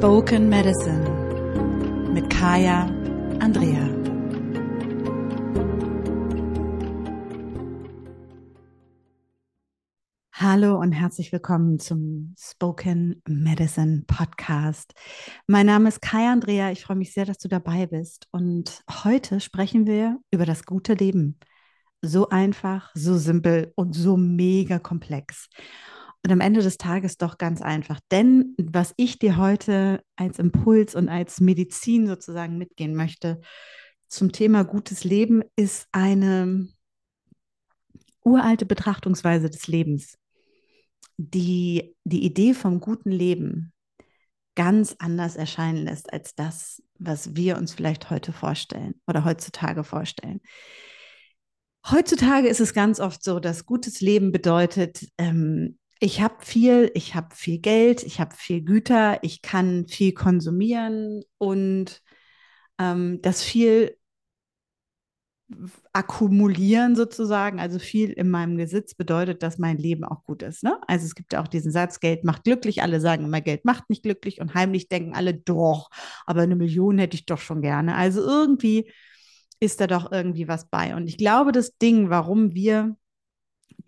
Spoken Medicine mit Kaya Andrea. Hallo und herzlich willkommen zum Spoken Medicine Podcast. Mein Name ist Kaya Andrea. Ich freue mich sehr, dass du dabei bist. Und heute sprechen wir über das gute Leben. So einfach, so simpel und so mega komplex. Und am Ende des Tages doch ganz einfach. Denn was ich dir heute als Impuls und als Medizin sozusagen mitgehen möchte zum Thema gutes Leben, ist eine uralte Betrachtungsweise des Lebens, die die Idee vom guten Leben ganz anders erscheinen lässt als das, was wir uns vielleicht heute vorstellen oder heutzutage vorstellen. Heutzutage ist es ganz oft so, dass gutes Leben bedeutet, ähm, ich habe viel, ich habe viel Geld, ich habe viel Güter, ich kann viel konsumieren und ähm, das viel akkumulieren sozusagen, also viel in meinem Besitz bedeutet, dass mein Leben auch gut ist. Ne? Also es gibt ja auch diesen Satz, Geld macht glücklich. Alle sagen immer, Geld macht nicht glücklich und heimlich denken alle, doch, aber eine Million hätte ich doch schon gerne. Also irgendwie ist da doch irgendwie was bei. Und ich glaube, das Ding, warum wir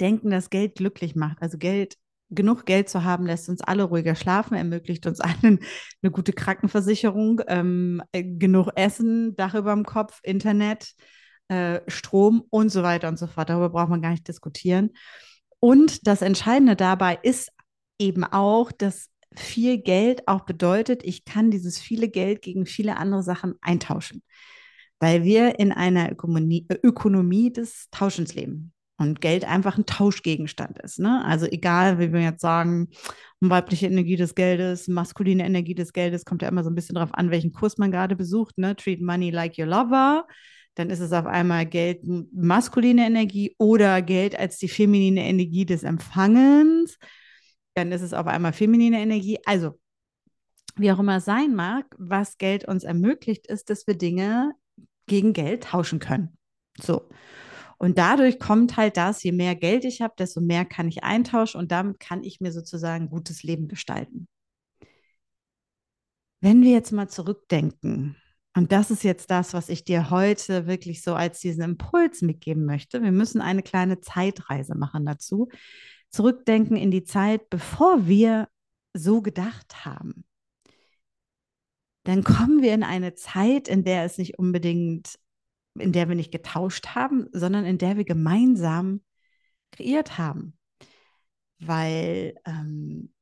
denken, dass Geld glücklich macht, also Geld genug Geld zu haben, lässt uns alle ruhiger schlafen, ermöglicht uns allen eine gute Krankenversicherung, ähm, äh, genug Essen, Dach über dem Kopf, Internet, äh, Strom und so weiter und so fort. Darüber braucht man gar nicht diskutieren. Und das Entscheidende dabei ist eben auch, dass viel Geld auch bedeutet, ich kann dieses viele Geld gegen viele andere Sachen eintauschen, weil wir in einer Ökonomie, Ökonomie des Tauschens leben und Geld einfach ein Tauschgegenstand ist. Ne? Also egal, wie wir jetzt sagen, weibliche Energie des Geldes, maskuline Energie des Geldes, kommt ja immer so ein bisschen darauf an, welchen Kurs man gerade besucht. Ne? Treat money like your lover. Dann ist es auf einmal Geld maskuline Energie oder Geld als die feminine Energie des Empfangens. Dann ist es auf einmal feminine Energie. Also, wie auch immer es sein mag, was Geld uns ermöglicht, ist, dass wir Dinge gegen Geld tauschen können. So. Und dadurch kommt halt das, je mehr Geld ich habe, desto mehr kann ich eintauschen und damit kann ich mir sozusagen ein gutes Leben gestalten. Wenn wir jetzt mal zurückdenken, und das ist jetzt das, was ich dir heute wirklich so als diesen Impuls mitgeben möchte. Wir müssen eine kleine Zeitreise machen dazu. Zurückdenken in die Zeit, bevor wir so gedacht haben. Dann kommen wir in eine Zeit, in der es nicht unbedingt in der wir nicht getauscht haben, sondern in der wir gemeinsam kreiert haben. Weil ähm,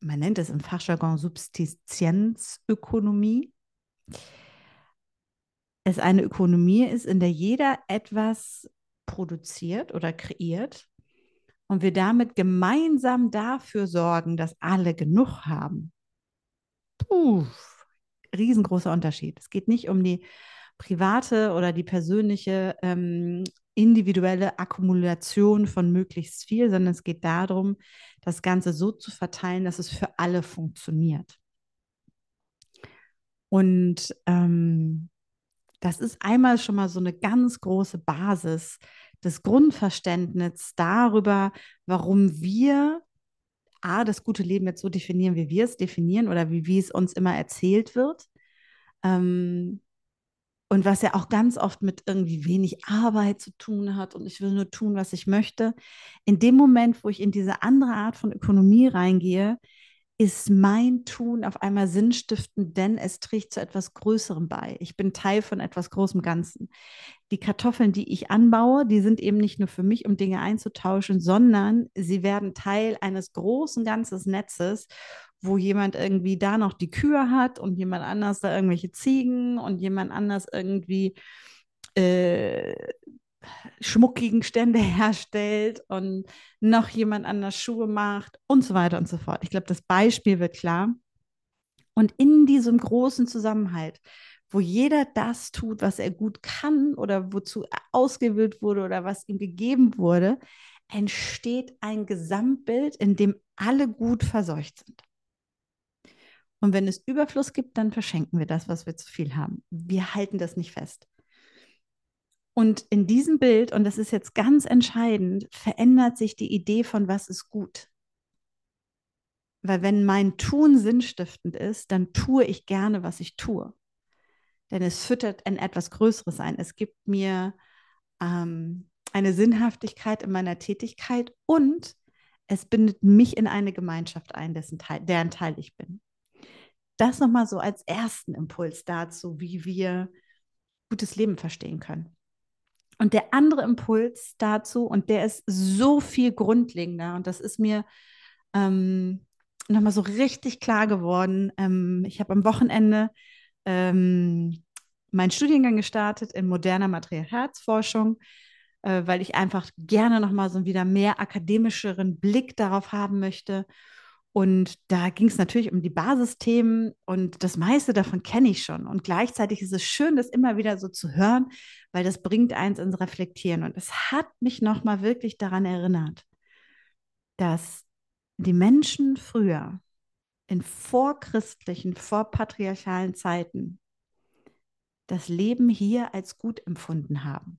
man nennt es im Fachjargon Subsistenzökonomie. Es eine Ökonomie ist, in der jeder etwas produziert oder kreiert und wir damit gemeinsam dafür sorgen, dass alle genug haben. Puh, riesengroßer Unterschied. Es geht nicht um die private oder die persönliche ähm, individuelle Akkumulation von möglichst viel, sondern es geht darum, das Ganze so zu verteilen, dass es für alle funktioniert. Und ähm, das ist einmal schon mal so eine ganz große Basis des Grundverständnisses darüber, warum wir A, das gute Leben jetzt so definieren, wie wir es definieren oder wie, wie es uns immer erzählt wird. Ähm, und was ja auch ganz oft mit irgendwie wenig Arbeit zu tun hat und ich will nur tun, was ich möchte. In dem Moment, wo ich in diese andere Art von Ökonomie reingehe, ist mein Tun auf einmal sinnstiftend, denn es trägt zu etwas Größerem bei. Ich bin Teil von etwas großem Ganzen. Die Kartoffeln, die ich anbaue, die sind eben nicht nur für mich, um Dinge einzutauschen, sondern sie werden Teil eines großen ganzen Netzes wo jemand irgendwie da noch die Kühe hat und jemand anders da irgendwelche Ziegen und jemand anders irgendwie äh, Schmuckgegenstände herstellt und noch jemand anders Schuhe macht und so weiter und so fort. Ich glaube, das Beispiel wird klar. Und in diesem großen Zusammenhalt, wo jeder das tut, was er gut kann oder wozu er ausgewählt wurde oder was ihm gegeben wurde, entsteht ein Gesamtbild, in dem alle gut verseucht sind. Und wenn es Überfluss gibt, dann verschenken wir das, was wir zu viel haben. Wir halten das nicht fest. Und in diesem Bild, und das ist jetzt ganz entscheidend, verändert sich die Idee von was ist gut. Weil wenn mein Tun sinnstiftend ist, dann tue ich gerne, was ich tue. Denn es füttert ein etwas Größeres ein. Es gibt mir ähm, eine Sinnhaftigkeit in meiner Tätigkeit und es bindet mich in eine Gemeinschaft ein, dessen Teil, deren Teil ich bin. Das nochmal so als ersten Impuls dazu, wie wir gutes Leben verstehen können. Und der andere Impuls dazu, und der ist so viel grundlegender, und das ist mir ähm, nochmal so richtig klar geworden. Ähm, ich habe am Wochenende ähm, meinen Studiengang gestartet in moderner Material-Herzforschung, äh, weil ich einfach gerne nochmal so wieder mehr akademischeren Blick darauf haben möchte. Und da ging es natürlich um die Basisthemen und das meiste davon kenne ich schon. Und gleichzeitig ist es schön, das immer wieder so zu hören, weil das bringt eins ins Reflektieren. Und es hat mich nochmal wirklich daran erinnert, dass die Menschen früher in vorchristlichen, vorpatriarchalen Zeiten das Leben hier als gut empfunden haben.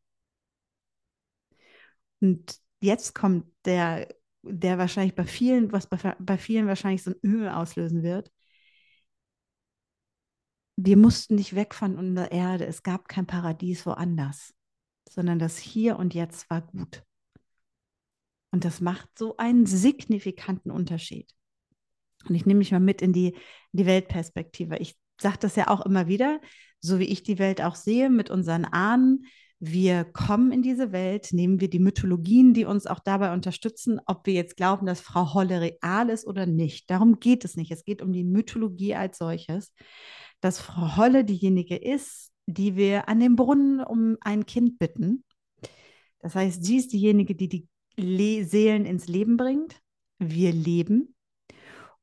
Und jetzt kommt der, der wahrscheinlich bei vielen, was bei, bei vielen wahrscheinlich so ein Öl auslösen wird. Wir mussten nicht weg von unserer Erde. Es gab kein Paradies woanders, sondern das Hier und Jetzt war gut. Und das macht so einen signifikanten Unterschied. Und ich nehme mich mal mit in die, in die Weltperspektive. Ich sage das ja auch immer wieder, so wie ich die Welt auch sehe, mit unseren Ahnen. Wir kommen in diese Welt, nehmen wir die Mythologien, die uns auch dabei unterstützen, ob wir jetzt glauben, dass Frau Holle real ist oder nicht. Darum geht es nicht. Es geht um die Mythologie als solches, dass Frau Holle diejenige ist, die wir an den Brunnen um ein Kind bitten. Das heißt, sie ist diejenige, die die Le Seelen ins Leben bringt. Wir leben.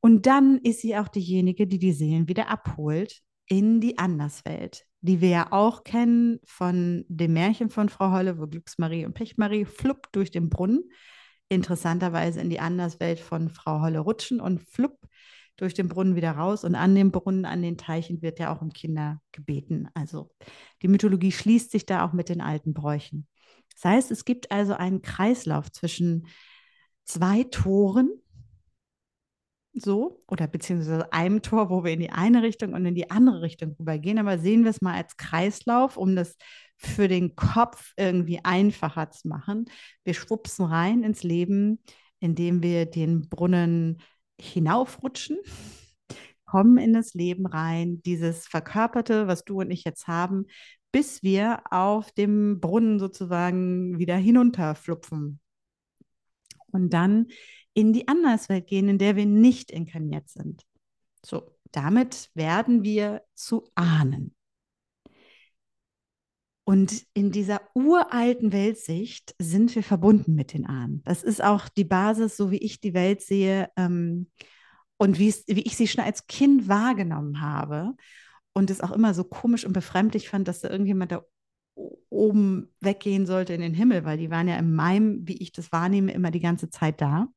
Und dann ist sie auch diejenige, die die Seelen wieder abholt in die Anderswelt, die wir ja auch kennen von dem Märchen von Frau Holle, wo Glücksmarie und Pechmarie flupp durch den Brunnen, interessanterweise in die Anderswelt von Frau Holle rutschen und flupp durch den Brunnen wieder raus. Und an dem Brunnen, an den Teichen wird ja auch um Kinder gebeten. Also die Mythologie schließt sich da auch mit den alten Bräuchen. Das heißt, es gibt also einen Kreislauf zwischen zwei Toren, so, oder beziehungsweise einem Tor, wo wir in die eine Richtung und in die andere Richtung rübergehen. Aber sehen wir es mal als Kreislauf, um das für den Kopf irgendwie einfacher zu machen. Wir schwupsen rein ins Leben, indem wir den Brunnen hinaufrutschen, kommen in das Leben rein, dieses Verkörperte, was du und ich jetzt haben, bis wir auf dem Brunnen sozusagen wieder hinunterflupfen. Und dann in die Anderswelt gehen, in der wir nicht inkarniert sind. So, damit werden wir zu Ahnen. Und in dieser uralten Weltsicht sind wir verbunden mit den Ahnen. Das ist auch die Basis, so wie ich die Welt sehe ähm, und wie ich sie schon als Kind wahrgenommen habe und es auch immer so komisch und befremdlich fand, dass da irgendjemand da oben weggehen sollte in den Himmel, weil die waren ja in meinem, wie ich das wahrnehme, immer die ganze Zeit da.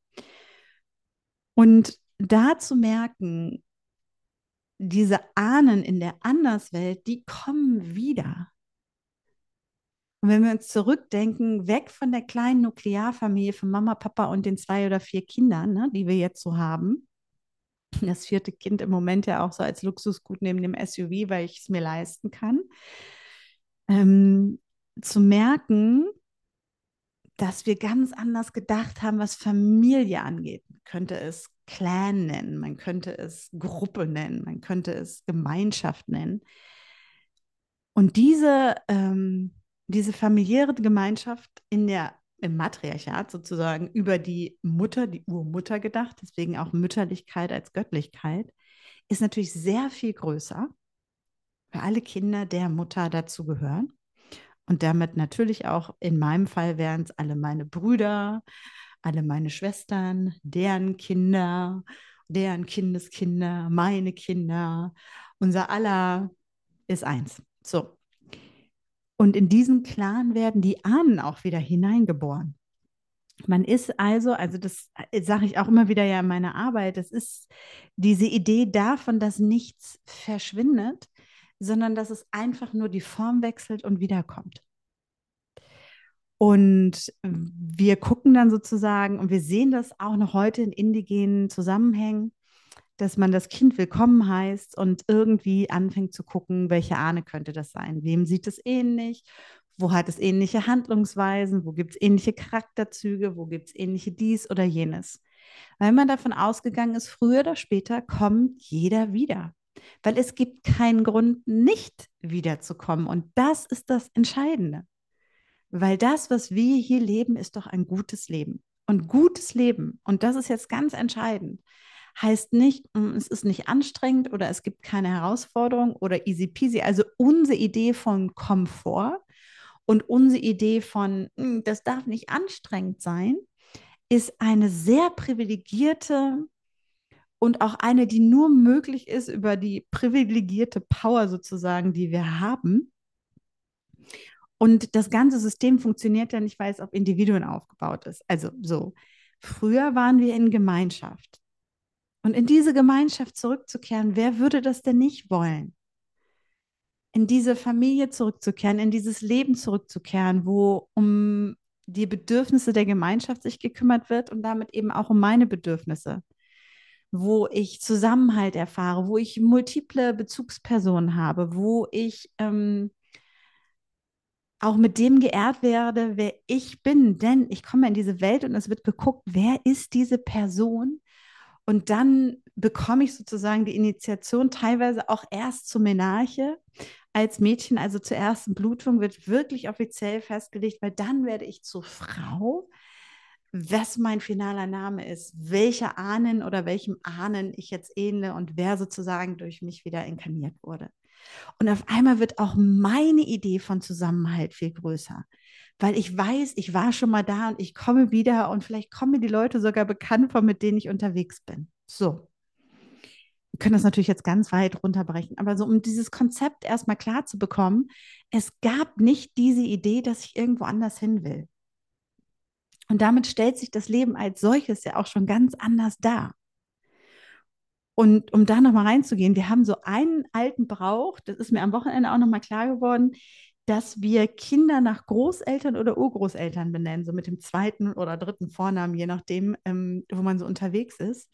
Und da zu merken, diese Ahnen in der Anderswelt, die kommen wieder. Und wenn wir uns zurückdenken, weg von der kleinen Nuklearfamilie von Mama, Papa und den zwei oder vier Kindern, ne, die wir jetzt so haben, das vierte Kind im Moment ja auch so als Luxusgut neben dem SUV, weil ich es mir leisten kann. Ähm, zu merken, dass wir ganz anders gedacht haben, was Familie angeht. Man könnte es Clan nennen, man könnte es Gruppe nennen, man könnte es Gemeinschaft nennen. Und diese, ähm, diese familiäre Gemeinschaft in der im Matriarchat sozusagen über die Mutter, die Urmutter gedacht, deswegen auch Mütterlichkeit als Göttlichkeit, ist natürlich sehr viel größer, weil alle Kinder der Mutter dazugehören. Und damit natürlich auch in meinem Fall wären es alle meine Brüder, alle meine Schwestern, deren Kinder, deren Kindeskinder, meine Kinder, unser aller ist eins. So, und in diesen Clan werden die Ahnen auch wieder hineingeboren. Man ist also, also das äh, sage ich auch immer wieder ja in meiner Arbeit, das ist diese Idee davon, dass nichts verschwindet, sondern dass es einfach nur die Form wechselt und wiederkommt. Und wir gucken dann sozusagen, und wir sehen das auch noch heute in indigenen Zusammenhängen, dass man das Kind willkommen heißt und irgendwie anfängt zu gucken, welche Ahne könnte das sein? Wem sieht es ähnlich? Wo hat es ähnliche Handlungsweisen? Wo gibt es ähnliche Charakterzüge? Wo gibt es ähnliche dies oder jenes? Weil man davon ausgegangen ist, früher oder später kommt jeder wieder. Weil es gibt keinen Grund, nicht wiederzukommen. Und das ist das Entscheidende. Weil das, was wir hier leben, ist doch ein gutes Leben. Und gutes Leben, und das ist jetzt ganz entscheidend, heißt nicht, mm, es ist nicht anstrengend oder es gibt keine Herausforderung oder easy peasy. Also unsere Idee von Komfort und unsere Idee von, mm, das darf nicht anstrengend sein, ist eine sehr privilegierte und auch eine, die nur möglich ist über die privilegierte Power sozusagen, die wir haben. Und das ganze System funktioniert ja nicht, weil es auf Individuen aufgebaut ist. Also so, früher waren wir in Gemeinschaft. Und in diese Gemeinschaft zurückzukehren, wer würde das denn nicht wollen? In diese Familie zurückzukehren, in dieses Leben zurückzukehren, wo um die Bedürfnisse der Gemeinschaft sich gekümmert wird und damit eben auch um meine Bedürfnisse, wo ich Zusammenhalt erfahre, wo ich multiple Bezugspersonen habe, wo ich ähm, auch mit dem geehrt werde, wer ich bin. Denn ich komme in diese Welt und es wird geguckt, wer ist diese Person, und dann bekomme ich sozusagen die Initiation teilweise auch erst zur Menarche als Mädchen, also zur ersten Blutung, wird wirklich offiziell festgelegt, weil dann werde ich zur Frau, was mein finaler Name ist, welcher Ahnen oder welchem Ahnen ich jetzt ähnle und wer sozusagen durch mich wieder inkarniert wurde. Und auf einmal wird auch meine Idee von Zusammenhalt viel größer weil ich weiß, ich war schon mal da und ich komme wieder und vielleicht kommen mir die Leute sogar bekannt vor, mit denen ich unterwegs bin. So. Wir können das natürlich jetzt ganz weit runterbrechen, aber so, um dieses Konzept erstmal klar zu bekommen, es gab nicht diese Idee, dass ich irgendwo anders hin will. Und damit stellt sich das Leben als solches ja auch schon ganz anders dar. Und um da nochmal reinzugehen, wir haben so einen alten Brauch, das ist mir am Wochenende auch nochmal klar geworden, dass wir Kinder nach Großeltern oder Urgroßeltern benennen, so mit dem zweiten oder dritten Vornamen, je nachdem, ähm, wo man so unterwegs ist.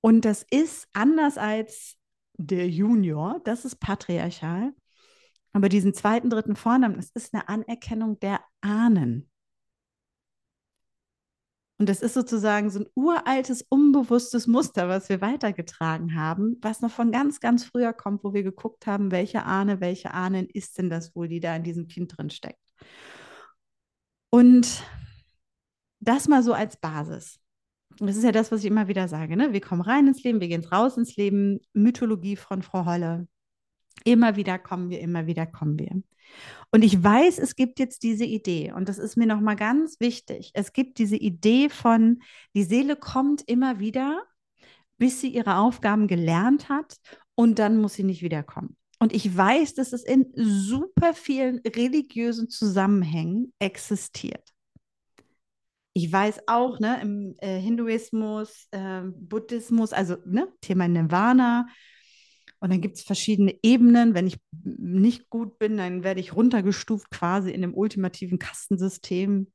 Und das ist anders als der Junior, das ist patriarchal. Aber diesen zweiten, dritten Vornamen, das ist eine Anerkennung der Ahnen. Und das ist sozusagen so ein uraltes, unbewusstes Muster, was wir weitergetragen haben, was noch von ganz, ganz früher kommt, wo wir geguckt haben, welche Ahne, welche Ahnen ist denn das wohl, die da in diesem Kind drin steckt. Und das mal so als Basis. Das ist ja das, was ich immer wieder sage. Ne? Wir kommen rein ins Leben, wir gehen raus ins Leben. Mythologie von Frau Holle. Immer wieder kommen wir, immer wieder kommen wir. Und ich weiß, es gibt jetzt diese Idee und das ist mir nochmal ganz wichtig. Es gibt diese Idee von, die Seele kommt immer wieder, bis sie ihre Aufgaben gelernt hat und dann muss sie nicht wiederkommen. Und ich weiß, dass es in super vielen religiösen Zusammenhängen existiert. Ich weiß auch, ne, im äh, Hinduismus, äh, Buddhismus, also ne, Thema Nirvana, und dann gibt es verschiedene Ebenen. Wenn ich nicht gut bin, dann werde ich runtergestuft quasi in dem ultimativen Kastensystem.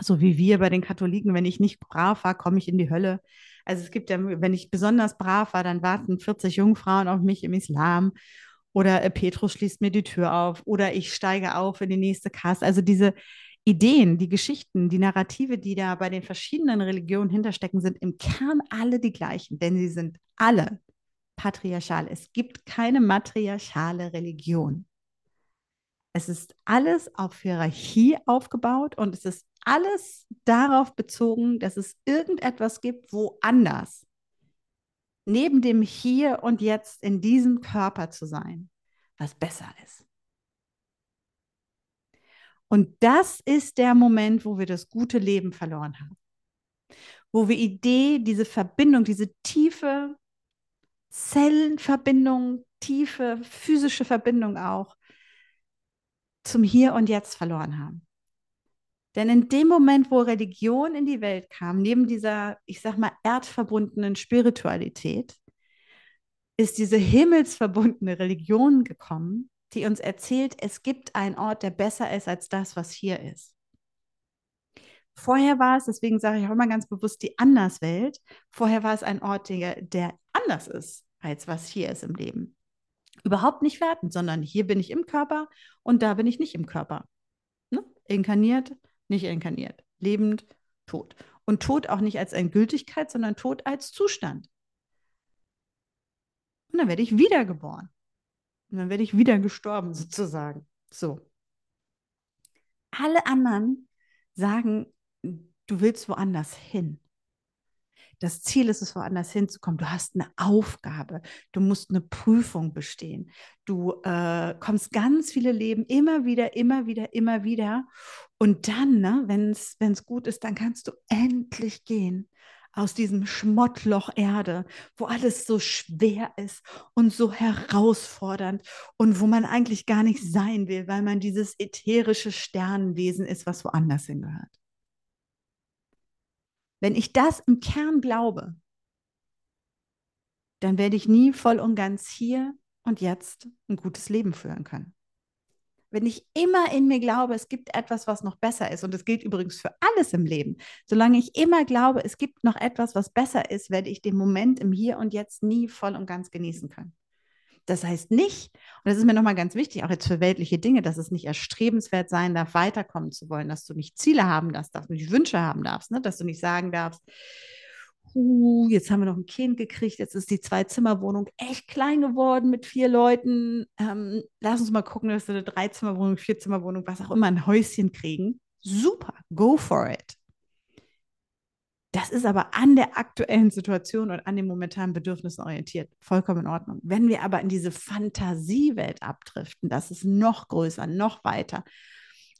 So wie wir bei den Katholiken, wenn ich nicht brav war, komme ich in die Hölle. Also es gibt ja, wenn ich besonders brav war, dann warten 40 Jungfrauen auf mich im Islam. Oder äh, Petrus schließt mir die Tür auf. Oder ich steige auf in die nächste Kaste. Also diese Ideen, die Geschichten, die Narrative, die da bei den verschiedenen Religionen hinterstecken, sind im Kern alle die gleichen. Denn sie sind alle patriarchal. Es gibt keine matriarchale Religion. Es ist alles auf Hierarchie aufgebaut und es ist alles darauf bezogen, dass es irgendetwas gibt, woanders, neben dem Hier und Jetzt in diesem Körper zu sein, was besser ist. Und das ist der Moment, wo wir das gute Leben verloren haben. Wo wir Idee, diese Verbindung, diese tiefe Zellenverbindung, tiefe physische Verbindung auch zum Hier und Jetzt verloren haben. Denn in dem Moment, wo Religion in die Welt kam, neben dieser, ich sag mal, erdverbundenen Spiritualität, ist diese himmelsverbundene Religion gekommen, die uns erzählt, es gibt einen Ort, der besser ist als das, was hier ist. Vorher war es, deswegen sage ich auch immer ganz bewusst die Anderswelt, vorher war es ein Ort der, der anders ist, als was hier ist im Leben. Überhaupt nicht wertend, sondern hier bin ich im Körper und da bin ich nicht im Körper. Ne? Inkarniert, nicht inkarniert. Lebend, tot. Und Tod auch nicht als Endgültigkeit, sondern Tod als Zustand. Und dann werde ich wiedergeboren. Und dann werde ich wieder gestorben, sozusagen. So. Alle anderen sagen, du willst woanders hin. Das Ziel ist es, woanders hinzukommen. Du hast eine Aufgabe. Du musst eine Prüfung bestehen. Du äh, kommst ganz viele Leben immer wieder, immer wieder, immer wieder. Und dann, ne, wenn es gut ist, dann kannst du endlich gehen aus diesem Schmottloch Erde, wo alles so schwer ist und so herausfordernd und wo man eigentlich gar nicht sein will, weil man dieses ätherische Sternenwesen ist, was woanders hingehört. Wenn ich das im Kern glaube, dann werde ich nie voll und ganz hier und jetzt ein gutes Leben führen können. Wenn ich immer in mir glaube, es gibt etwas, was noch besser ist, und das gilt übrigens für alles im Leben, solange ich immer glaube, es gibt noch etwas, was besser ist, werde ich den Moment im Hier und Jetzt nie voll und ganz genießen können. Das heißt nicht, und das ist mir nochmal ganz wichtig, auch jetzt für weltliche Dinge, dass es nicht erstrebenswert sein darf, weiterkommen zu wollen, dass du nicht Ziele haben darfst, dass du nicht Wünsche haben darfst, ne? dass du nicht sagen darfst, uh, jetzt haben wir noch ein Kind gekriegt, jetzt ist die Zwei-Zimmer-Wohnung echt klein geworden mit vier Leuten. Ähm, lass uns mal gucken, dass wir eine Drei-Zimmer-Wohnung, Vier-Zimmer-Wohnung, was auch immer, ein Häuschen kriegen. Super, go for it. Das ist aber an der aktuellen Situation und an den momentanen Bedürfnissen orientiert. Vollkommen in Ordnung. Wenn wir aber in diese Fantasiewelt abdriften, das ist noch größer, noch weiter.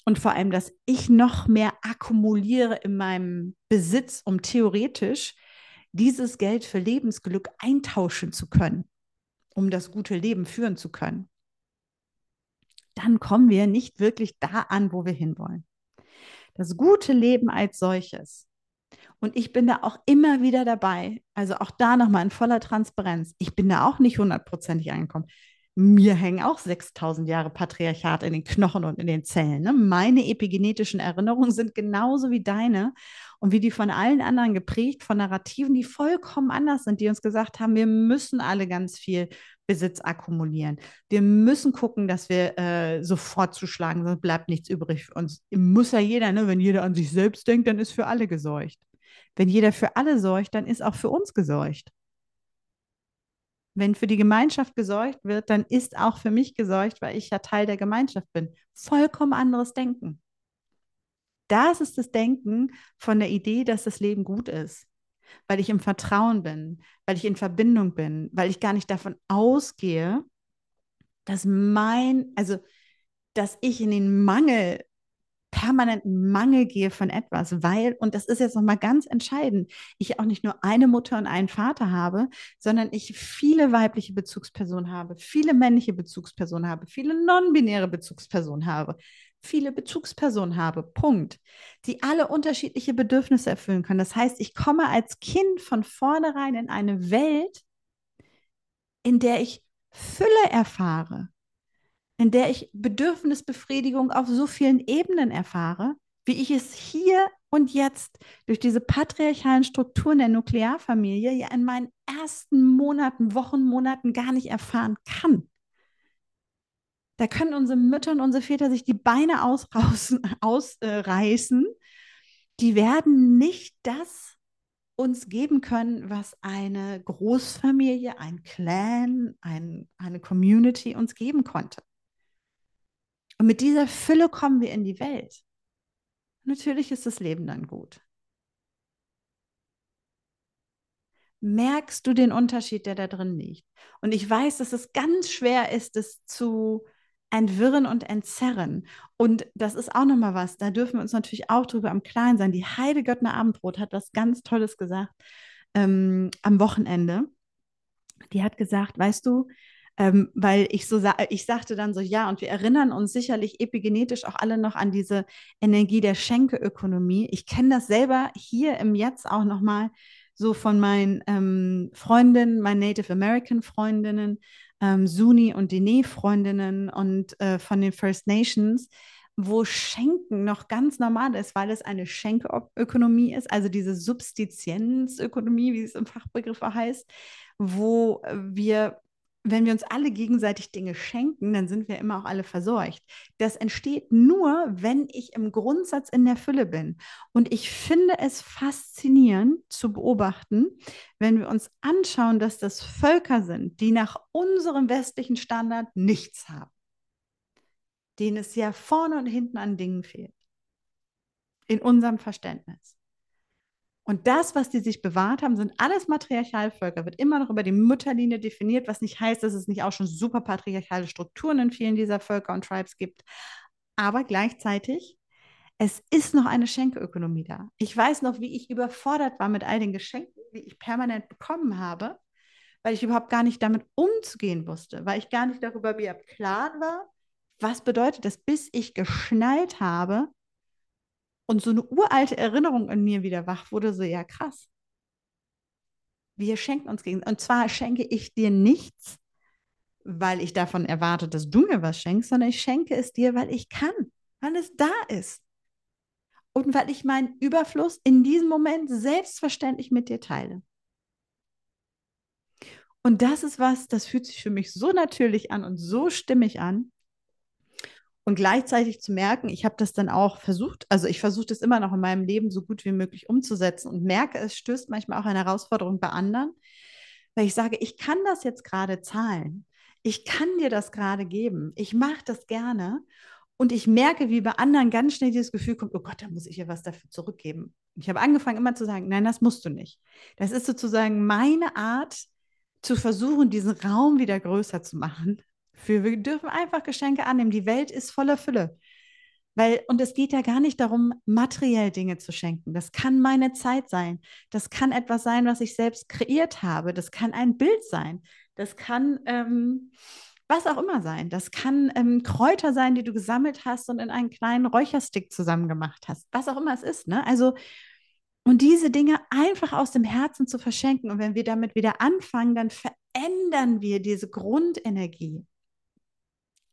Und vor allem, dass ich noch mehr akkumuliere in meinem Besitz, um theoretisch dieses Geld für Lebensglück eintauschen zu können, um das gute Leben führen zu können. Dann kommen wir nicht wirklich da an, wo wir hinwollen. Das gute Leben als solches und ich bin da auch immer wieder dabei. Also auch da nochmal in voller Transparenz. Ich bin da auch nicht hundertprozentig angekommen. Mir hängen auch 6000 Jahre Patriarchat in den Knochen und in den Zellen. Ne? Meine epigenetischen Erinnerungen sind genauso wie deine und wie die von allen anderen geprägt, von Narrativen, die vollkommen anders sind, die uns gesagt haben, wir müssen alle ganz viel Besitz akkumulieren. Wir müssen gucken, dass wir äh, sofort zuschlagen, sonst bleibt nichts übrig für uns. Muss ja jeder, ne? wenn jeder an sich selbst denkt, dann ist für alle gesorgt. Wenn jeder für alle sorgt, dann ist auch für uns gesorgt. Wenn für die Gemeinschaft gesorgt wird, dann ist auch für mich gesorgt, weil ich ja Teil der Gemeinschaft bin. Vollkommen anderes Denken. Das ist das Denken von der Idee, dass das Leben gut ist, weil ich im Vertrauen bin, weil ich in Verbindung bin, weil ich gar nicht davon ausgehe, dass mein, also dass ich in den Mangel permanenten Mangel gehe von etwas, weil, und das ist jetzt nochmal ganz entscheidend, ich auch nicht nur eine Mutter und einen Vater habe, sondern ich viele weibliche Bezugspersonen habe, viele männliche Bezugspersonen habe, viele non-binäre Bezugspersonen habe, viele Bezugspersonen habe, Punkt, die alle unterschiedliche Bedürfnisse erfüllen können. Das heißt, ich komme als Kind von vornherein in eine Welt, in der ich Fülle erfahre, in der ich Bedürfnisbefriedigung auf so vielen Ebenen erfahre, wie ich es hier und jetzt durch diese patriarchalen Strukturen der Nuklearfamilie ja in meinen ersten Monaten, Wochen, Monaten gar nicht erfahren kann. Da können unsere Mütter und unsere Väter sich die Beine ausreißen. Die werden nicht das uns geben können, was eine Großfamilie, ein Clan, ein, eine Community uns geben konnte. Und mit dieser Fülle kommen wir in die Welt. Natürlich ist das Leben dann gut. Merkst du den Unterschied, der da drin liegt? Und ich weiß, dass es ganz schwer ist, es zu entwirren und entzerren. Und das ist auch nochmal was, da dürfen wir uns natürlich auch drüber am Kleinen sein. Die Heide Göttner Abendbrot hat was ganz Tolles gesagt ähm, am Wochenende. Die hat gesagt, weißt du, ähm, weil ich so ich sagte dann so, ja, und wir erinnern uns sicherlich epigenetisch auch alle noch an diese Energie der Schenkeökonomie. Ich kenne das selber hier im Jetzt auch nochmal so von meinen ähm, Freundinnen, meinen Native American Freundinnen, ähm, Suni und Dene Freundinnen und äh, von den First Nations, wo Schenken noch ganz normal ist, weil es eine Schenkeökonomie ist, also diese Substizienzökonomie, wie es im Fachbegriff heißt, wo wir wenn wir uns alle gegenseitig Dinge schenken, dann sind wir immer auch alle versorgt. Das entsteht nur, wenn ich im Grundsatz in der Fülle bin. Und ich finde es faszinierend zu beobachten, wenn wir uns anschauen, dass das Völker sind, die nach unserem westlichen Standard nichts haben, denen es ja vorne und hinten an Dingen fehlt. In unserem Verständnis. Und das, was die sich bewahrt haben, sind alles Matriarchalvölker, wird immer noch über die Mutterlinie definiert, was nicht heißt, dass es nicht auch schon super patriarchale Strukturen in vielen dieser Völker und Tribes gibt. Aber gleichzeitig, es ist noch eine Schenkeökonomie da. Ich weiß noch, wie ich überfordert war mit all den Geschenken, die ich permanent bekommen habe, weil ich überhaupt gar nicht damit umzugehen wusste, weil ich gar nicht darüber mir im war, was bedeutet das, bis ich geschnallt habe, und so eine uralte Erinnerung in mir wieder wach wurde, so ja krass. Wir schenken uns gegen. Und zwar schenke ich dir nichts, weil ich davon erwarte, dass du mir was schenkst, sondern ich schenke es dir, weil ich kann, weil es da ist. Und weil ich meinen Überfluss in diesem Moment selbstverständlich mit dir teile. Und das ist was, das fühlt sich für mich so natürlich an und so stimmig an, und gleichzeitig zu merken, ich habe das dann auch versucht, also ich versuche das immer noch in meinem Leben so gut wie möglich umzusetzen und merke, es stößt manchmal auch eine Herausforderung bei anderen, weil ich sage, ich kann das jetzt gerade zahlen. Ich kann dir das gerade geben. Ich mache das gerne. Und ich merke, wie bei anderen ganz schnell dieses Gefühl kommt, oh Gott, da muss ich ihr was dafür zurückgeben. Ich habe angefangen immer zu sagen, nein, das musst du nicht. Das ist sozusagen meine Art, zu versuchen, diesen Raum wieder größer zu machen, für. Wir dürfen einfach Geschenke annehmen. Die Welt ist voller Fülle. Weil, und es geht ja gar nicht darum, materiell Dinge zu schenken. Das kann meine Zeit sein. Das kann etwas sein, was ich selbst kreiert habe. Das kann ein Bild sein. Das kann ähm, was auch immer sein. Das kann ähm, Kräuter sein, die du gesammelt hast und in einen kleinen Räucherstick zusammen gemacht hast. Was auch immer es ist. Ne? Also, und diese Dinge einfach aus dem Herzen zu verschenken. Und wenn wir damit wieder anfangen, dann verändern wir diese Grundenergie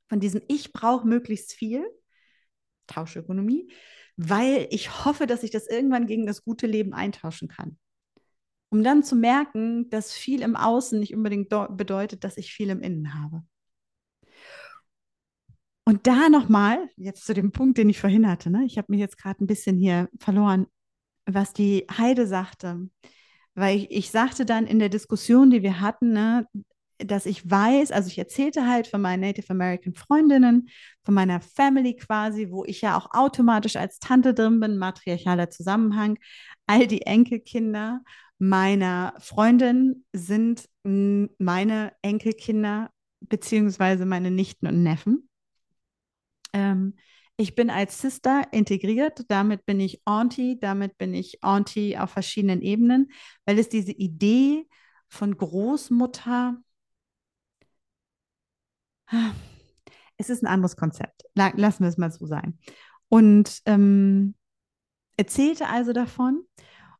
von diesem Ich brauche möglichst viel, Tauschökonomie, weil ich hoffe, dass ich das irgendwann gegen das gute Leben eintauschen kann. Um dann zu merken, dass viel im Außen nicht unbedingt bedeutet, dass ich viel im Innen habe. Und da nochmal, jetzt zu dem Punkt, den ich vorhin hatte, ne? ich habe mich jetzt gerade ein bisschen hier verloren, was die Heide sagte. Weil ich, ich sagte dann in der Diskussion, die wir hatten, ne, dass ich weiß, also ich erzählte halt von meinen Native American Freundinnen, von meiner Family quasi, wo ich ja auch automatisch als Tante drin bin, matriarchaler Zusammenhang. All die Enkelkinder meiner Freundin sind meine Enkelkinder beziehungsweise meine Nichten und Neffen. Ähm, ich bin als Sister integriert, damit bin ich Auntie, damit bin ich Auntie auf verschiedenen Ebenen, weil es diese Idee von Großmutter es ist ein anderes Konzept. Lassen wir es mal so sein. Und ähm, erzählte also davon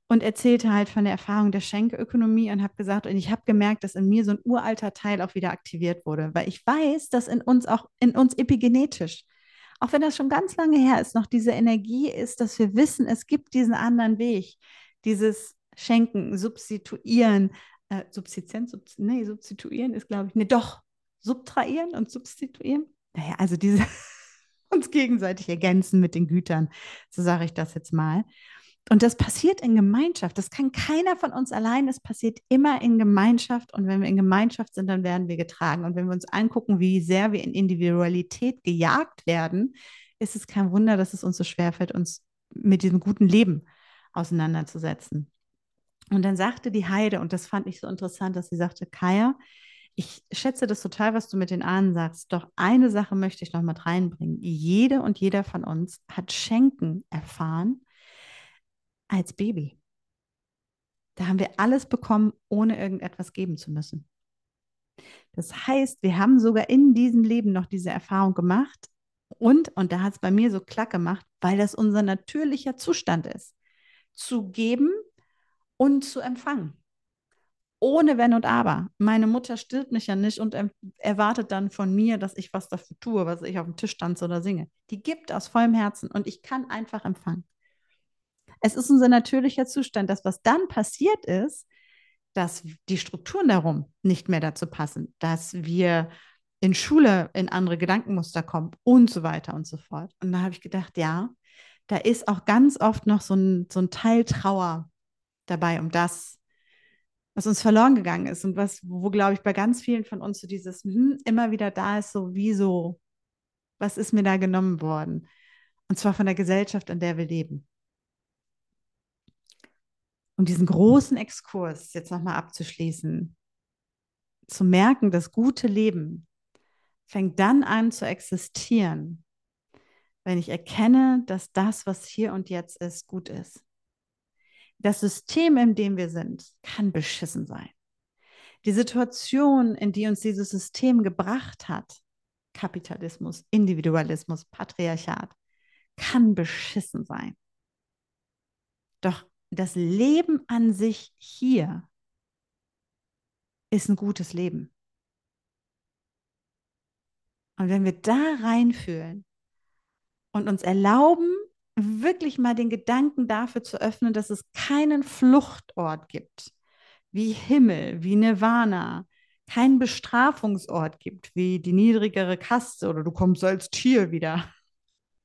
und erzählte halt von der Erfahrung der Schenkeökonomie und habe gesagt, und ich habe gemerkt, dass in mir so ein uralter Teil auch wieder aktiviert wurde, weil ich weiß, dass in uns auch, in uns epigenetisch, auch wenn das schon ganz lange her ist, noch diese Energie ist, dass wir wissen, es gibt diesen anderen Weg, dieses Schenken, Substituieren, äh, Subsistenz, Sub, nee, Substituieren ist, glaube ich, nee, doch, subtrahieren und substituieren. Naja, also diese uns gegenseitig ergänzen mit den Gütern, so sage ich das jetzt mal. Und das passiert in Gemeinschaft. Das kann keiner von uns allein. Es passiert immer in Gemeinschaft. Und wenn wir in Gemeinschaft sind, dann werden wir getragen. Und wenn wir uns angucken, wie sehr wir in Individualität gejagt werden, ist es kein Wunder, dass es uns so schwerfällt, uns mit diesem guten Leben auseinanderzusetzen. Und dann sagte die Heide, und das fand ich so interessant, dass sie sagte, Kaya, ich schätze das total, was du mit den Ahnen sagst. Doch eine Sache möchte ich noch mit reinbringen. Jede und jeder von uns hat Schenken erfahren als Baby. Da haben wir alles bekommen, ohne irgendetwas geben zu müssen. Das heißt, wir haben sogar in diesem Leben noch diese Erfahrung gemacht. Und, und da hat es bei mir so klack gemacht, weil das unser natürlicher Zustand ist. Zu geben und zu empfangen. Ohne Wenn und Aber. Meine Mutter stillt mich ja nicht und erwartet dann von mir, dass ich was dafür tue, was ich auf dem Tisch tanze oder singe. Die gibt aus vollem Herzen und ich kann einfach empfangen. Es ist unser natürlicher Zustand. Das, was dann passiert ist, dass die Strukturen darum nicht mehr dazu passen, dass wir in Schule in andere Gedankenmuster kommen und so weiter und so fort. Und da habe ich gedacht, ja, da ist auch ganz oft noch so ein, so ein Teil Trauer dabei um das, was uns verloren gegangen ist und was, wo, glaube ich, bei ganz vielen von uns so dieses hm, immer wieder da ist, so wieso, was ist mir da genommen worden? Und zwar von der Gesellschaft, in der wir leben. Um diesen großen Exkurs jetzt nochmal abzuschließen, zu merken, das gute Leben fängt dann an zu existieren, wenn ich erkenne, dass das, was hier und jetzt ist, gut ist das System, in dem wir sind, kann beschissen sein. Die Situation, in die uns dieses System gebracht hat, Kapitalismus, Individualismus, Patriarchat, kann beschissen sein. Doch das Leben an sich hier ist ein gutes Leben. Und wenn wir da reinfühlen und uns erlauben, wirklich mal den Gedanken dafür zu öffnen, dass es keinen Fluchtort gibt, wie Himmel, wie Nirvana, keinen Bestrafungsort gibt, wie die niedrigere Kaste oder du kommst als Tier wieder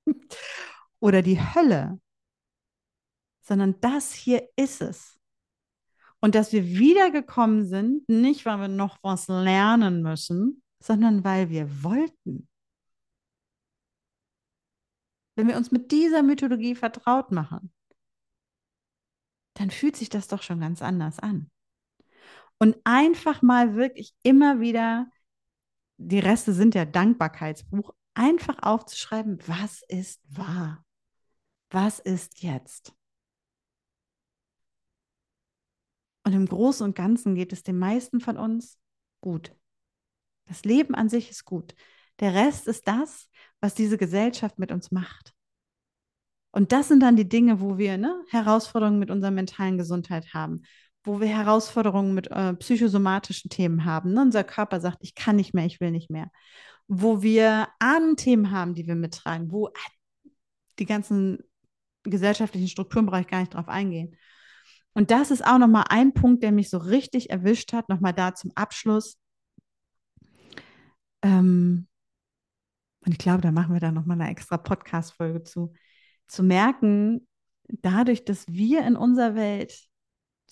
oder die Hölle, sondern das hier ist es. Und dass wir wiedergekommen sind, nicht weil wir noch was lernen müssen, sondern weil wir wollten wenn wir uns mit dieser Mythologie vertraut machen, dann fühlt sich das doch schon ganz anders an. Und einfach mal wirklich immer wieder, die Reste sind ja Dankbarkeitsbuch, einfach aufzuschreiben, was ist wahr? Was ist jetzt? Und im Großen und Ganzen geht es den meisten von uns gut. Das Leben an sich ist gut. Der Rest ist das, was diese Gesellschaft mit uns macht. Und das sind dann die Dinge, wo wir ne, Herausforderungen mit unserer mentalen Gesundheit haben, wo wir Herausforderungen mit äh, psychosomatischen Themen haben. Ne? Unser Körper sagt, ich kann nicht mehr, ich will nicht mehr. Wo wir Ahnenthemen haben, die wir mittragen, wo die ganzen gesellschaftlichen Strukturen brauche ich gar nicht drauf eingehen. Und das ist auch nochmal ein Punkt, der mich so richtig erwischt hat, nochmal da zum Abschluss. Ähm, und ich glaube, da machen wir dann nochmal eine extra Podcast-Folge zu, zu merken, dadurch, dass wir in unserer Welt,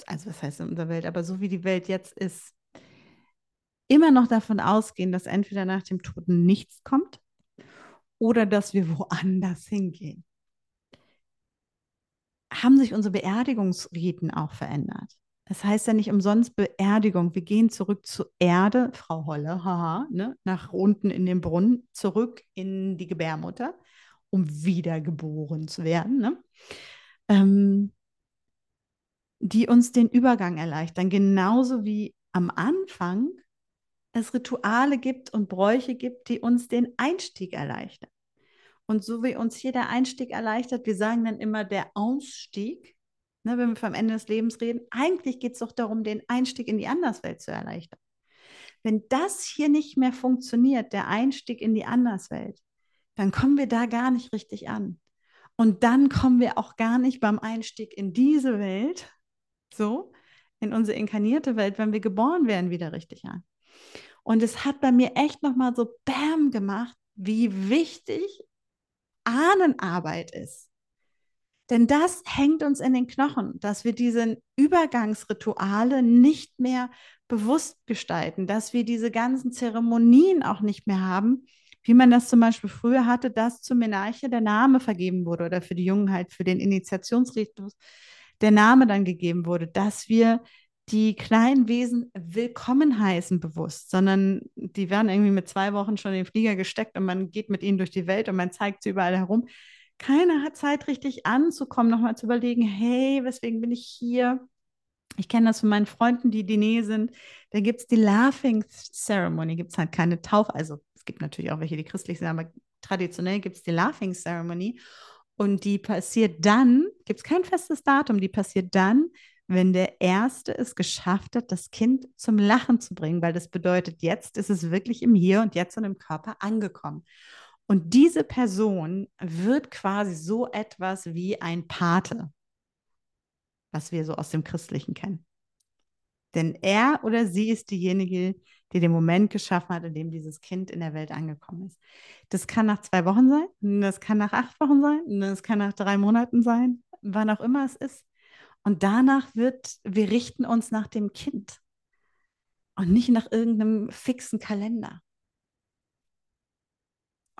also was heißt in unserer Welt, aber so wie die Welt jetzt ist, immer noch davon ausgehen, dass entweder nach dem Toten nichts kommt oder dass wir woanders hingehen, haben sich unsere Beerdigungsriten auch verändert. Das heißt ja nicht umsonst Beerdigung. Wir gehen zurück zur Erde, Frau Holle, haha, ne, nach unten in den Brunnen, zurück in die Gebärmutter, um wiedergeboren zu werden. Ne? Ähm, die uns den Übergang erleichtern, genauso wie am Anfang es Rituale gibt und Bräuche gibt, die uns den Einstieg erleichtern. Und so wie uns hier der Einstieg erleichtert, wir sagen dann immer der Ausstieg, ne, wenn wir vom Ende des Lebens reden, eigentlich geht es doch darum, den Einstieg in die Anderswelt zu erleichtern. Wenn das hier nicht mehr funktioniert, der Einstieg in die Anderswelt, dann kommen wir da gar nicht richtig an. Und dann kommen wir auch gar nicht beim Einstieg in diese Welt, so, in unsere inkarnierte Welt, wenn wir geboren werden, wieder richtig an. Und es hat bei mir echt nochmal so Bam gemacht, wie wichtig Ahnenarbeit ist. Denn das hängt uns in den Knochen, dass wir diese Übergangsrituale nicht mehr bewusst gestalten, dass wir diese ganzen Zeremonien auch nicht mehr haben, wie man das zum Beispiel früher hatte, dass zur Menarche der Name vergeben wurde oder für die Jungen halt für den Initiationsritus der Name dann gegeben wurde, dass wir die kleinen Wesen willkommen heißen bewusst, sondern die werden irgendwie mit zwei Wochen schon in den Flieger gesteckt und man geht mit ihnen durch die Welt und man zeigt sie überall herum keiner hat Zeit, richtig anzukommen, nochmal zu überlegen, hey, weswegen bin ich hier? Ich kenne das von meinen Freunden, die in die Nähe sind. Da gibt es die Laughing Ceremony, gibt es halt keine Taufe. Also es gibt natürlich auch welche, die christlich sind, aber traditionell gibt es die Laughing Ceremony. Und die passiert dann, gibt es kein festes Datum, die passiert dann, wenn der Erste es geschafft hat, das Kind zum Lachen zu bringen, weil das bedeutet, jetzt ist es wirklich im Hier und Jetzt und im Körper angekommen. Und diese Person wird quasi so etwas wie ein Pate, was wir so aus dem Christlichen kennen. Denn er oder sie ist diejenige, die den Moment geschaffen hat, in dem dieses Kind in der Welt angekommen ist. Das kann nach zwei Wochen sein, das kann nach acht Wochen sein, das kann nach drei Monaten sein, wann auch immer es ist. Und danach wird, wir richten uns nach dem Kind und nicht nach irgendeinem fixen Kalender.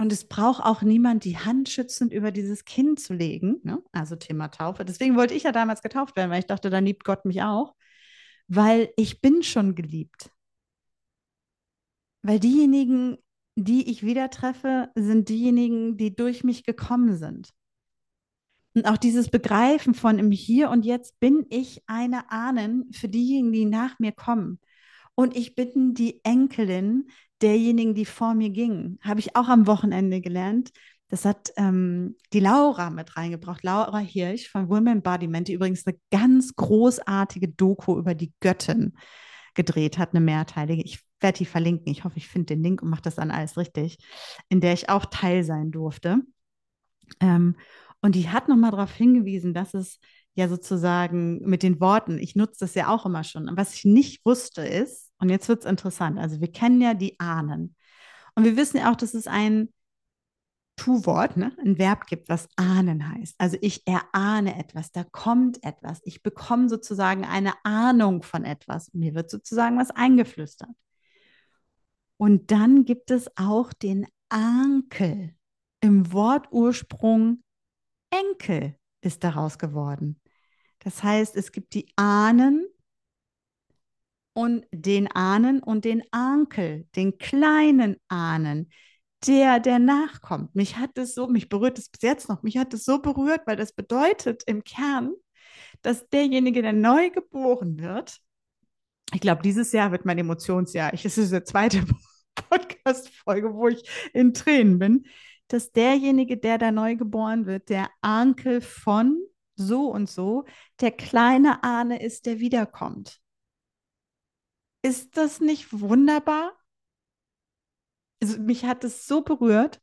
Und es braucht auch niemand, die Hand schützend über dieses Kind zu legen, ne? also Thema Taufe. Deswegen wollte ich ja damals getauft werden, weil ich dachte, dann liebt Gott mich auch, weil ich bin schon geliebt. Weil diejenigen, die ich wieder treffe, sind diejenigen, die durch mich gekommen sind. Und auch dieses Begreifen von im Hier und Jetzt bin ich eine Ahnen für diejenigen, die nach mir kommen. Und ich bin die Enkelin derjenigen, die vor mir gingen. Habe ich auch am Wochenende gelernt. Das hat ähm, die Laura mit reingebracht. Laura Hirsch von Women Embodiment, die übrigens eine ganz großartige Doku über die Göttin gedreht hat, eine mehrteilige. Ich werde die verlinken. Ich hoffe, ich finde den Link und mache das dann alles richtig, in der ich auch Teil sein durfte. Ähm, und die hat nochmal darauf hingewiesen, dass es ja sozusagen mit den Worten, ich nutze das ja auch immer schon. Was ich nicht wusste ist, und jetzt wird es interessant, also wir kennen ja die Ahnen. Und wir wissen ja auch, dass es ein Tu-Wort, ne, ein Verb gibt, was ahnen heißt. Also ich erahne etwas, da kommt etwas. Ich bekomme sozusagen eine Ahnung von etwas. Mir wird sozusagen was eingeflüstert. Und dann gibt es auch den Ankel. Im Wortursprung Enkel ist daraus geworden. Das heißt, es gibt die Ahnen und den Ahnen und den Ankel, den kleinen Ahnen, der, der nachkommt. Mich hat es so, mich berührt es bis jetzt noch, mich hat es so berührt, weil das bedeutet im Kern, dass derjenige, der neu geboren wird, ich glaube, dieses Jahr wird mein Emotionsjahr. Ich, es ist die zweite Podcast-Folge, wo ich in Tränen bin, dass derjenige, der da neu geboren wird, der Ankel von so und so, der kleine Ahne ist, der wiederkommt. Ist das nicht wunderbar? Also mich hat es so berührt.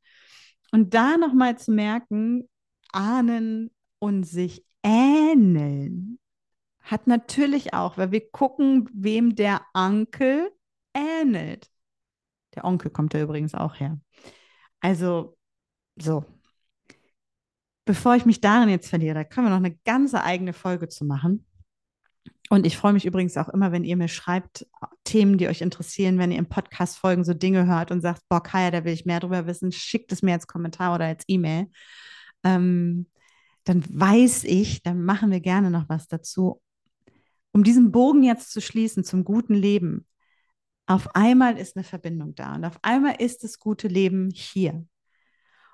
Und da nochmal zu merken, ahnen und sich ähneln, hat natürlich auch, weil wir gucken, wem der Onkel ähnelt. Der Onkel kommt da übrigens auch her. Also, so. Bevor ich mich darin jetzt verliere, da können wir noch eine ganze eigene Folge zu machen. Und ich freue mich übrigens auch immer, wenn ihr mir schreibt, Themen, die euch interessieren, wenn ihr im Podcast Folgen so Dinge hört und sagt, boah, Kaya, da will ich mehr drüber wissen, schickt es mir als Kommentar oder als E-Mail. Ähm, dann weiß ich, dann machen wir gerne noch was dazu. Um diesen Bogen jetzt zu schließen zum guten Leben, auf einmal ist eine Verbindung da und auf einmal ist das gute Leben hier.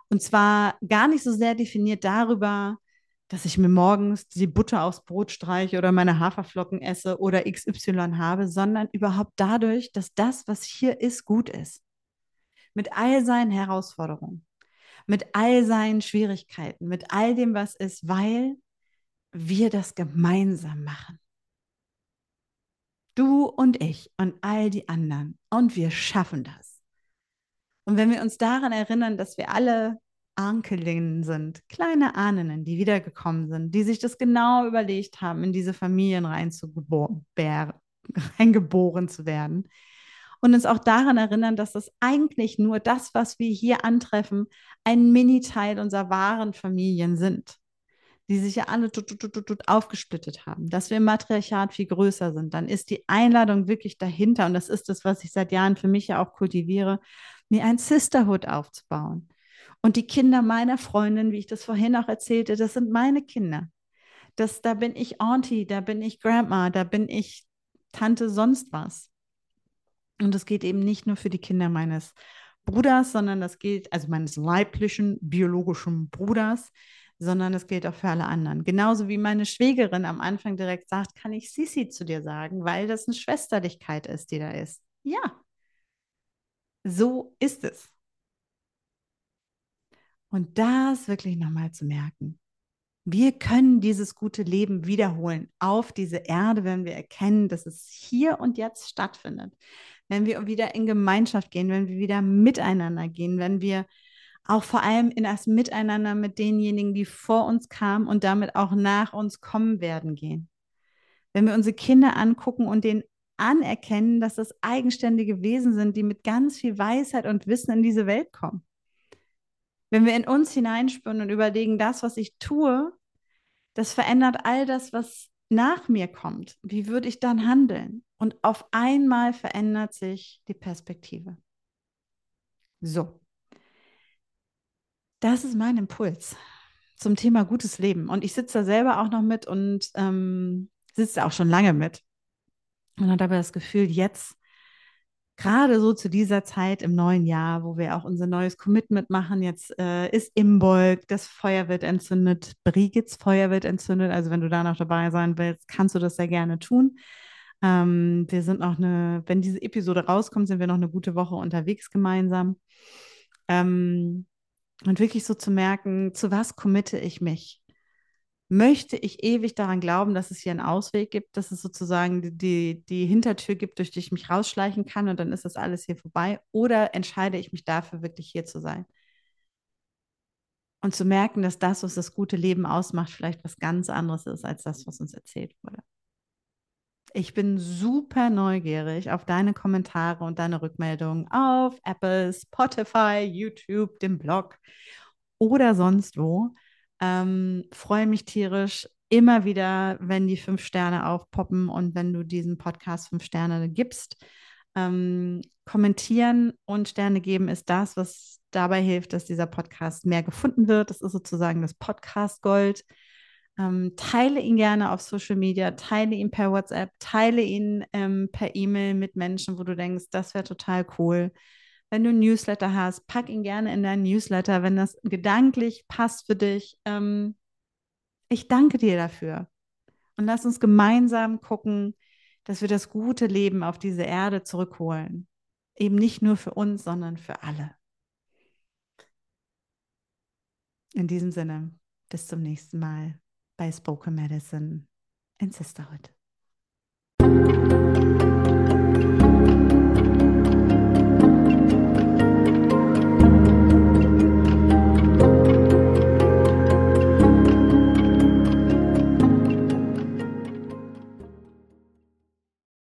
Und zwar gar nicht so sehr definiert darüber, dass ich mir morgens die Butter aufs Brot streiche oder meine Haferflocken esse oder XY habe, sondern überhaupt dadurch, dass das, was hier ist, gut ist. Mit all seinen Herausforderungen, mit all seinen Schwierigkeiten, mit all dem, was ist, weil wir das gemeinsam machen. Du und ich und all die anderen. Und wir schaffen das. Und wenn wir uns daran erinnern, dass wir alle Ankelinnen sind, kleine Ahnen, die wiedergekommen sind, die sich das genau überlegt haben, in diese Familien reingeboren zu werden. Und uns auch daran erinnern, dass das eigentlich nur das, was wir hier antreffen, ein Mini-Teil unserer wahren Familien sind, die sich ja alle tut, tut, tut, aufgesplittet haben, dass wir im Matriarchat viel größer sind, dann ist die Einladung wirklich dahinter, und das ist das, was ich seit Jahren für mich ja auch kultiviere, mir ein Sisterhood aufzubauen und die Kinder meiner Freundin, wie ich das vorhin auch erzählte, das sind meine Kinder. Das, da bin ich Auntie, da bin ich Grandma, da bin ich Tante sonst was. Und das geht eben nicht nur für die Kinder meines Bruders, sondern das gilt, also meines leiblichen, biologischen Bruders, sondern das gilt auch für alle anderen. Genauso wie meine Schwägerin am Anfang direkt sagt, kann ich Sisi zu dir sagen, weil das eine Schwesterlichkeit ist, die da ist. Ja, so ist es. Und das wirklich nochmal zu merken. Wir können dieses gute Leben wiederholen auf diese Erde, wenn wir erkennen, dass es hier und jetzt stattfindet. Wenn wir wieder in Gemeinschaft gehen, wenn wir wieder miteinander gehen, wenn wir auch vor allem in das Miteinander mit denjenigen, die vor uns kamen und damit auch nach uns kommen werden, gehen. Wenn wir unsere Kinder angucken und denen anerkennen, dass das eigenständige Wesen sind, die mit ganz viel Weisheit und Wissen in diese Welt kommen. Wenn wir in uns hineinspüren und überlegen, das, was ich tue, das verändert all das, was nach mir kommt. Wie würde ich dann handeln? Und auf einmal verändert sich die Perspektive. So. Das ist mein Impuls zum Thema gutes Leben. Und ich sitze da selber auch noch mit und ähm, sitze auch schon lange mit. Und habe aber das Gefühl, jetzt gerade so zu dieser Zeit im neuen Jahr, wo wir auch unser neues Commitment machen, jetzt äh, ist Imbolg, das Feuer wird entzündet, Brigits Feuer wird entzündet. Also wenn du da noch dabei sein willst, kannst du das sehr gerne tun. Ähm, wir sind noch eine, wenn diese Episode rauskommt, sind wir noch eine gute Woche unterwegs gemeinsam. Ähm, und wirklich so zu merken, zu was committe ich mich? Möchte ich ewig daran glauben, dass es hier einen Ausweg gibt, dass es sozusagen die, die Hintertür gibt, durch die ich mich rausschleichen kann und dann ist das alles hier vorbei? Oder entscheide ich mich dafür, wirklich hier zu sein? Und zu merken, dass das, was das gute Leben ausmacht, vielleicht was ganz anderes ist als das, was uns erzählt wurde. Ich bin super neugierig auf deine Kommentare und deine Rückmeldungen auf Apple, Spotify, YouTube, dem Blog oder sonst wo. Ähm, freue mich tierisch immer wieder, wenn die fünf Sterne aufpoppen und wenn du diesen Podcast fünf Sterne gibst. Ähm, kommentieren und Sterne geben ist das, was dabei hilft, dass dieser Podcast mehr gefunden wird. Das ist sozusagen das Podcast Gold. Ähm, teile ihn gerne auf Social Media, teile ihn per WhatsApp, teile ihn ähm, per E-Mail mit Menschen, wo du denkst, das wäre total cool. Wenn du ein Newsletter hast, pack ihn gerne in deinen Newsletter, wenn das gedanklich passt für dich. Ähm, ich danke dir dafür. Und lass uns gemeinsam gucken, dass wir das gute Leben auf diese Erde zurückholen. Eben nicht nur für uns, sondern für alle. In diesem Sinne, bis zum nächsten Mal bei Spoken Medicine in Sisterhood.